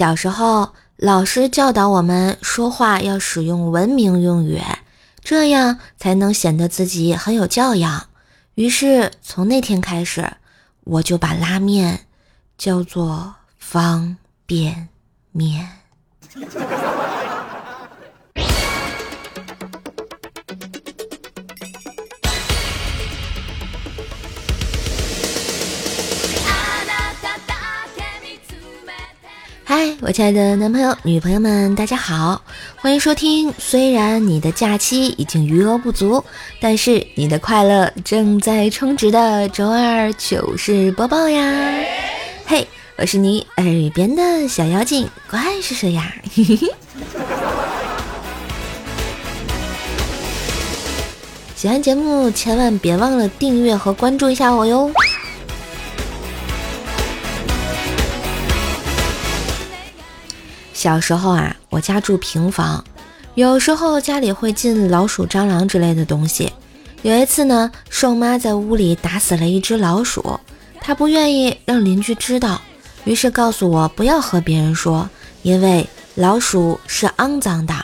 小时候，老师教导我们说话要使用文明用语，这样才能显得自己很有教养。于是从那天开始，我就把拉面叫做方便面。嗨，我亲爱的男朋友、女朋友们，大家好，欢迎收听。虽然你的假期已经余额不足，但是你的快乐正在充值的周二糗事播报呀！嘿，我是你耳边的小妖精，怪是谁呀？喜欢节目千万别忘了订阅和关注一下我哟！小时候啊，我家住平房，有时候家里会进老鼠、蟑螂之类的东西。有一次呢，瘦妈在屋里打死了一只老鼠，她不愿意让邻居知道，于是告诉我不要和别人说，因为老鼠是肮脏的。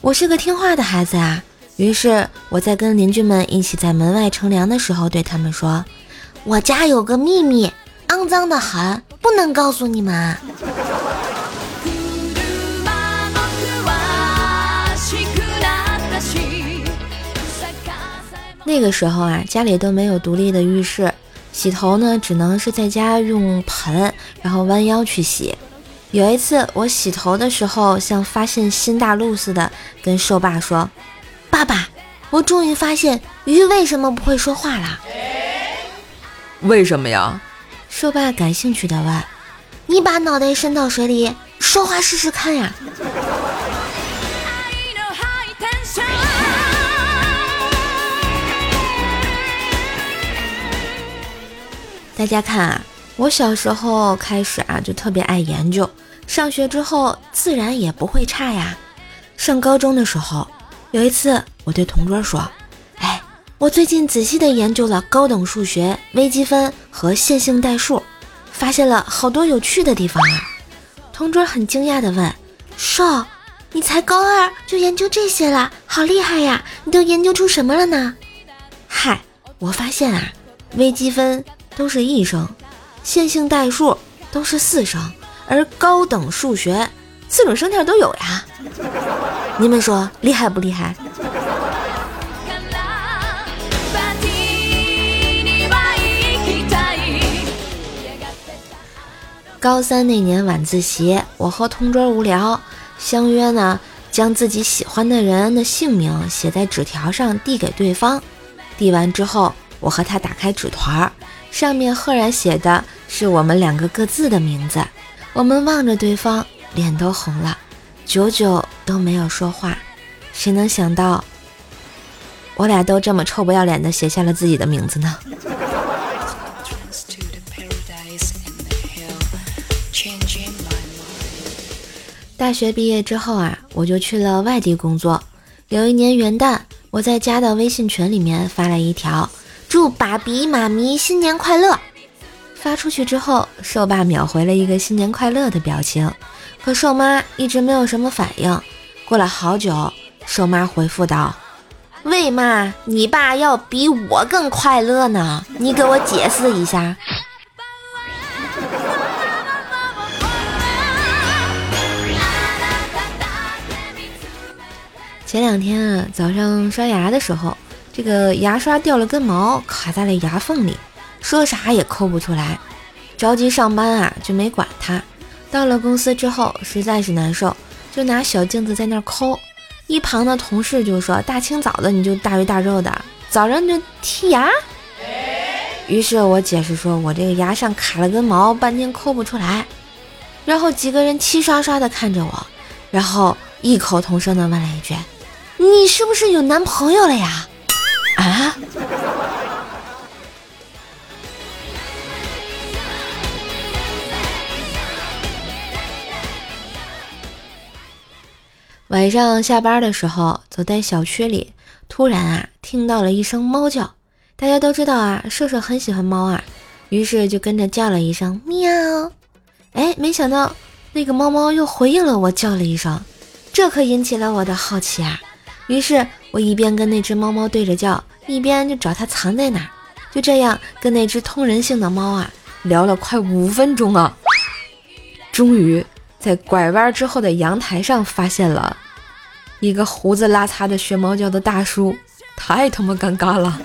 我是个听话的孩子啊，于是我在跟邻居们一起在门外乘凉的时候，对他们说：“我家有个秘密，肮脏的很，不能告诉你们。”那个时候啊，家里都没有独立的浴室，洗头呢，只能是在家用盆，然后弯腰去洗。有一次我洗头的时候，像发现新大陆似的，跟瘦爸说：“爸爸，我终于发现鱼为什么不会说话了。”为什么呀？瘦爸感兴趣的问：“你把脑袋伸到水里，说话试试看呀。”大家看啊，我小时候开始啊就特别爱研究，上学之后自然也不会差呀。上高中的时候，有一次我对同桌说：“哎，我最近仔细的研究了高等数学、微积分和线性代数，发现了好多有趣的地方啊。”同桌很惊讶的问：“瘦，你才高二就研究这些了，好厉害呀！你都研究出什么了呢？”嗨，我发现啊，微积分。都是一声，线性代数都是四声，而高等数学四种声调都有呀。你们说厉害不厉害？高三那年晚自习，我和同桌无聊，相约呢将自己喜欢的人的姓名写在纸条上递给对方。递完之后，我和他打开纸团儿。上面赫然写的是我们两个各自的名字，我们望着对方，脸都红了，久久都没有说话。谁能想到，我俩都这么臭不要脸的写下了自己的名字呢？大学毕业之后啊，我就去了外地工作。有一年元旦，我在家的微信群里面发了一条。祝爸比妈咪新年快乐！发出去之后，瘦爸秒回了一个新年快乐的表情，可瘦妈一直没有什么反应。过了好久，瘦妈回复道：“为嘛你爸要比我更快乐呢？你给我解释一下。”前两天啊，早上刷牙的时候。这个牙刷掉了根毛，卡在了牙缝里，说啥也抠不出来。着急上班啊，就没管它。到了公司之后，实在是难受，就拿小镜子在那抠。一旁的同事就说：“大清早的你就大鱼大肉的，早上就剔牙。”于是我解释说：“我这个牙上卡了根毛，半天抠不出来。”然后几个人齐刷刷的看着我，然后异口同声的问了一句：“你是不是有男朋友了呀？”啊！晚上下班的时候，走在小区里，突然啊，听到了一声猫叫。大家都知道啊，射手很喜欢猫啊，于是就跟着叫了一声喵。哎，没想到那个猫猫又回应了我，叫了一声，这可引起了我的好奇啊。于是我一边跟那只猫猫对着叫，一边就找它藏在哪。就这样跟那只通人性的猫啊聊了快五分钟啊，终于在拐弯之后的阳台上发现了一个胡子拉碴的学猫叫的大叔，太他妈尴尬了。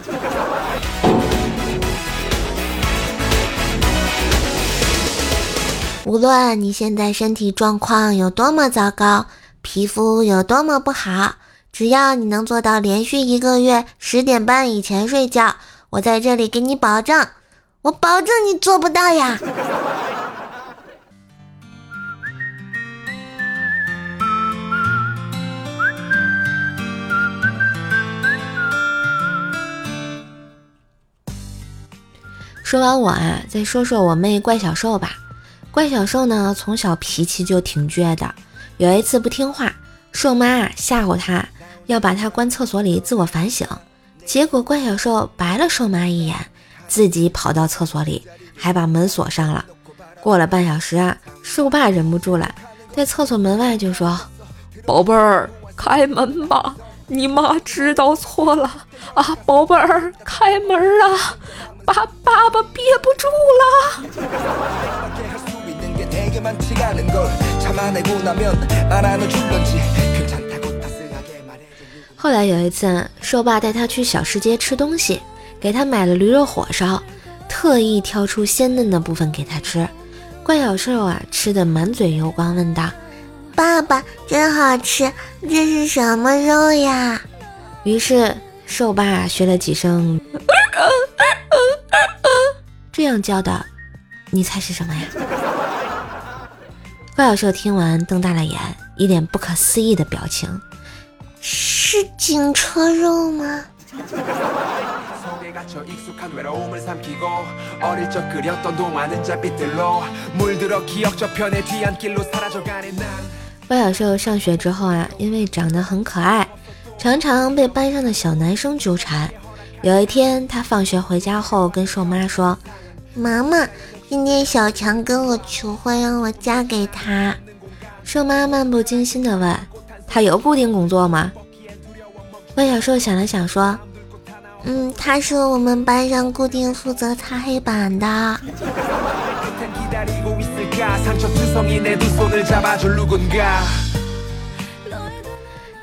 无论你现在身体状况有多么糟糕，皮肤有多么不好，只要你能做到连续一个月十点半以前睡觉，我在这里给你保证，我保证你做不到呀！说完我啊，再说说我妹怪小兽吧。怪小兽呢，从小脾气就挺倔的。有一次不听话，兽妈啊吓唬他，要把他关厕所里自我反省。结果怪小兽白了兽妈一眼，自己跑到厕所里，还把门锁上了。过了半小时啊，兽爸忍不住了，在厕所门外就说：“宝贝儿，开门吧，你妈知道错了啊！宝贝儿，开门啊，爸爸爸憋不住了。”后来有一次，兽爸带他去小吃街吃东西，给他买了驴肉火烧，特意挑出鲜嫩的部分给他吃。怪小兽啊，吃的满嘴油光，问道：“爸爸，真好吃，这是什么肉呀？”于是兽爸学了几声，这样叫的，你猜是什么呀？怪小兽听完，瞪大了眼，一脸不可思议的表情。是警车肉吗？怪小兽上学之后啊，因为长得很可爱，常常被班上的小男生纠缠。有一天，他放学回家后跟兽妈说：“妈妈。”今天小强跟我求婚，让我嫁给他。兽妈漫不经心地问：“他有固定工作吗？”怪小兽想了想说：“嗯，他是我们班上固定负责擦黑板的。”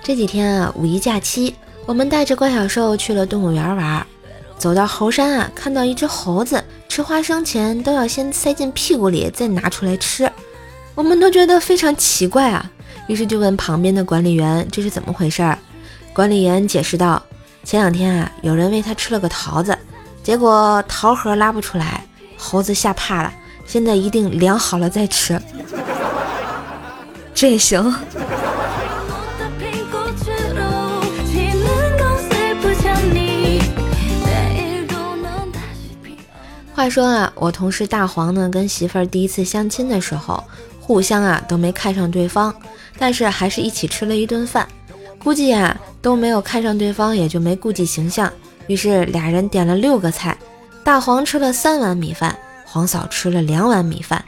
这几天啊，五一假期，我们带着怪小兽去了动物园玩。走到猴山啊，看到一只猴子。吃花生前都要先塞进屁股里，再拿出来吃，我们都觉得非常奇怪啊。于是就问旁边的管理员这是怎么回事儿。管理员解释道：前两天啊，有人喂他吃了个桃子，结果桃核拉不出来，猴子吓怕了，现在一定量好了再吃。这也行。话说啊，我同事大黄呢，跟媳妇儿第一次相亲的时候，互相啊都没看上对方，但是还是一起吃了一顿饭。估计啊都没有看上对方，也就没顾及形象，于是俩人点了六个菜。大黄吃了三碗米饭，黄嫂吃了两碗米饭。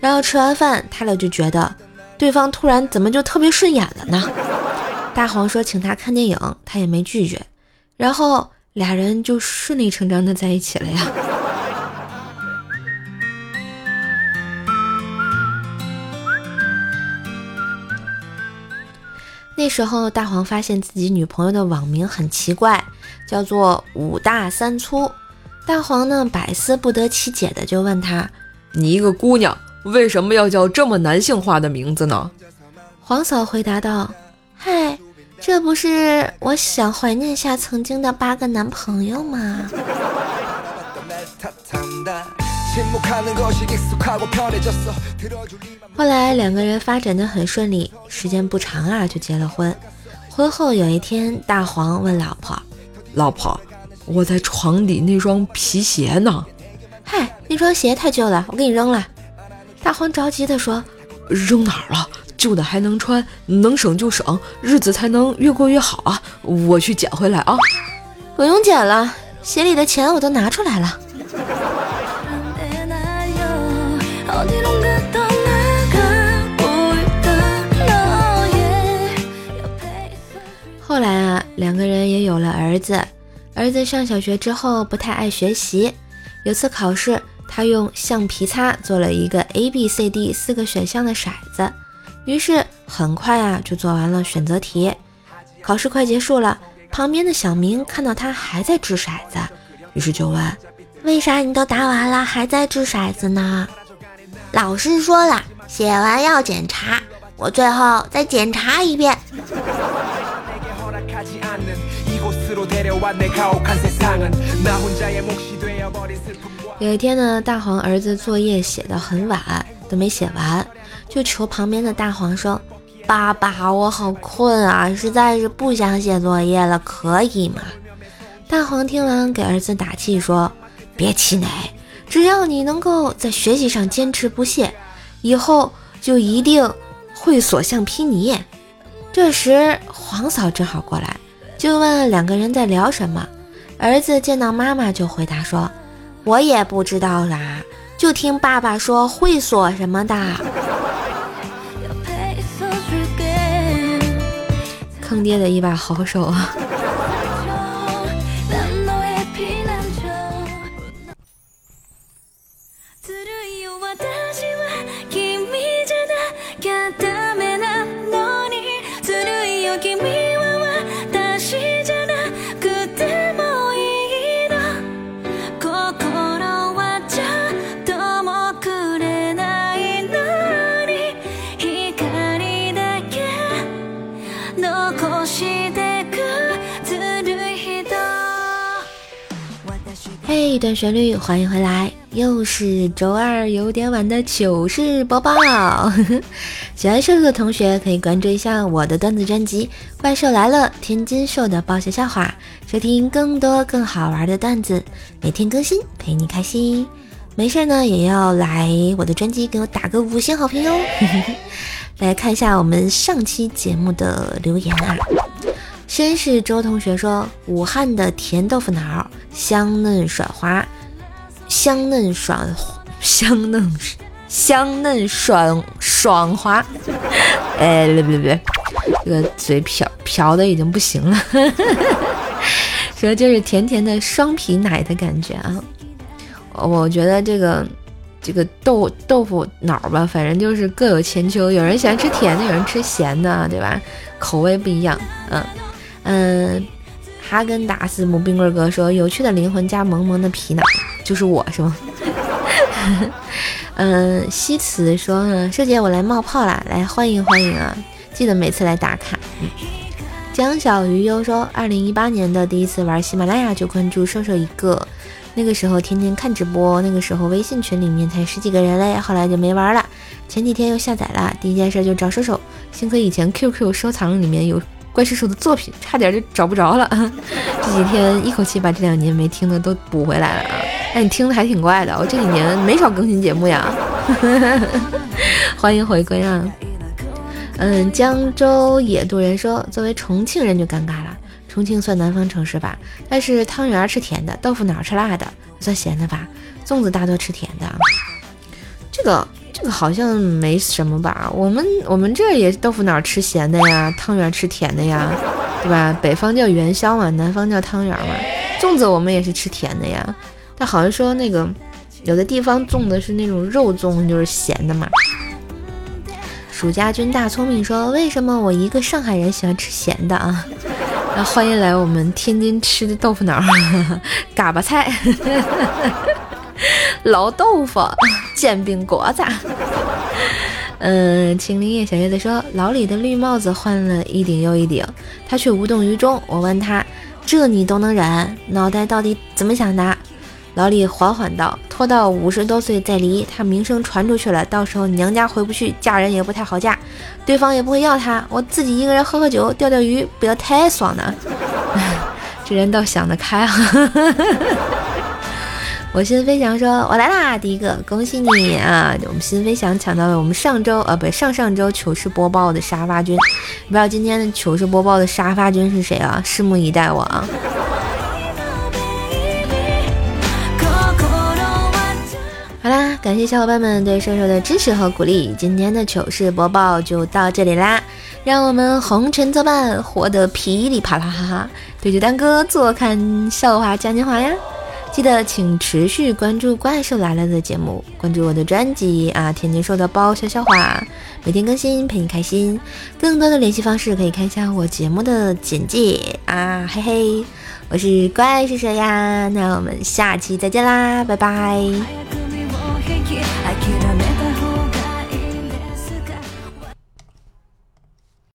然后吃完饭，他俩就觉得对方突然怎么就特别顺眼了呢？大黄说请他看电影，他也没拒绝，然后俩人就顺理成章的在一起了呀。那时候，大黄发现自己女朋友的网名很奇怪，叫做“五大三粗”。大黄呢，百思不得其解的就问他：“你一个姑娘，为什么要叫这么男性化的名字呢？”黄嫂回答道：“嗨，这不是我想怀念下曾经的八个男朋友吗？”后来两个人发展的很顺利，时间不长啊就结了婚。婚后有一天，大黄问老婆：“老婆，我在床底那双皮鞋呢？”“嗨，那双鞋太旧了，我给你扔了。”大黄着急地说：“扔哪儿了？旧的还能穿，能省就省，日子才能越过越好啊！我去捡回来啊！”“不用捡了，鞋里的钱我都拿出来了。”两个人也有了儿子。儿子上小学之后不太爱学习，有次考试，他用橡皮擦做了一个 A B C D 四个选项的骰子，于是很快啊就做完了选择题。考试快结束了，旁边的小明看到他还在掷骰子，于是就问：“为啥你都答完了还在掷骰子呢？”老师说了，写完要检查，我最后再检查一遍。有一天呢，大黄儿子作业写得很晚，都没写完，就求旁边的大黄说：“爸爸，我好困啊，实在是不想写作业了，可以吗？”大黄听完给儿子打气说：“别气馁，只要你能够在学习上坚持不懈，以后就一定会所向披靡。”这时黄嫂正好过来。就问两个人在聊什么，儿子见到妈妈就回答说：“我也不知道啦，就听爸爸说会所什么的。”坑爹的一把好手啊！一段旋律，欢迎回来，又是周二有点晚的糗事播报。喜欢瘦瘦的同学可以关注一下我的段子专辑《怪兽来了》，天津瘦的爆笑笑话，收听更多更好玩的段子，每天更新，陪你开心。没事呢，也要来我的专辑给我打个五星好评哟。来看一下我们上期节目的留言啊。先是周同学说，武汉的甜豆腐脑香嫩爽滑，香嫩爽，香嫩香嫩爽爽滑。哎，别别别，这个嘴瓢瓢的已经不行了。说就是甜甜的双皮奶的感觉啊。我觉得这个这个豆豆腐脑吧，反正就是各有千秋，有人喜欢吃甜的，有人吃咸的，对吧？口味不一样，嗯。嗯，哈根达斯母冰棍哥说：“有趣的灵魂加萌萌的皮囊，就是我是吗？” 嗯，西辞说：“师姐，我来冒泡啦，来欢迎欢迎啊！记得每次来打卡。”嗯江小鱼又说：“二零一八年的第一次玩喜马拉雅就关注瘦瘦一个，那个时候天天看直播，那个时候微信群里面才十几个人嘞，后来就没玩了。前几天又下载了，第一件事就找瘦瘦，幸亏以前 QQ 收藏里面有。”怪叔叔的作品差点就找不着了，这几天一口气把这两年没听的都补回来了啊！哎，你听的还挺怪的，我这几年没少更新节目呀。欢迎回归啊！嗯，江州野渡人说，作为重庆人就尴尬了，重庆算南方城市吧，但是汤圆吃甜的，豆腐脑吃辣的，算咸的吧？粽子大多吃甜的，这个。这个好像没什么吧？我们我们这也豆腐脑吃咸的呀，汤圆吃甜的呀，对吧？北方叫元宵嘛，南方叫汤圆嘛。粽子我们也是吃甜的呀，但好像说那个有的地方粽子是那种肉粽，就是咸的嘛。蜀家军大聪明说：“为什么我一个上海人喜欢吃咸的啊？”那欢迎来我们天津吃的豆腐脑，嘎巴菜。老豆腐、煎饼果子。嗯，青林叶小叶子说，老李的绿帽子换了一顶又一顶，他却无动于衷。我问他，这你都能忍？脑袋到底怎么想的？老李缓缓道：拖到五十多岁再离，他名声传出去了，到时候娘家回不去，嫁人也不太好嫁，对方也不会要他，我自己一个人喝喝酒，钓钓鱼，不要太爽呢。这人倒想得开啊。我心飞翔说：“我来啦，第一个，恭喜你啊！我们心飞翔抢到了我们上周呃，不，上上周糗事播报的沙发君，不知道今天的糗事播报的沙发君是谁啊？拭目以待我啊！好啦，感谢小伙伴们对瘦瘦的支持和鼓励。今天的糗事播报就到这里啦，让我们红尘作伴，活得噼里啪啦哈哈！对着丹哥坐看笑话嘉年华呀！记得请持续关注《怪兽来了》的节目，关注我的专辑啊，天天说的包笑笑话，每天更新陪你开心。更多的联系方式可以看一下我节目的简介啊，嘿嘿，我是怪兽谁呀，那我们下期再见啦，拜拜。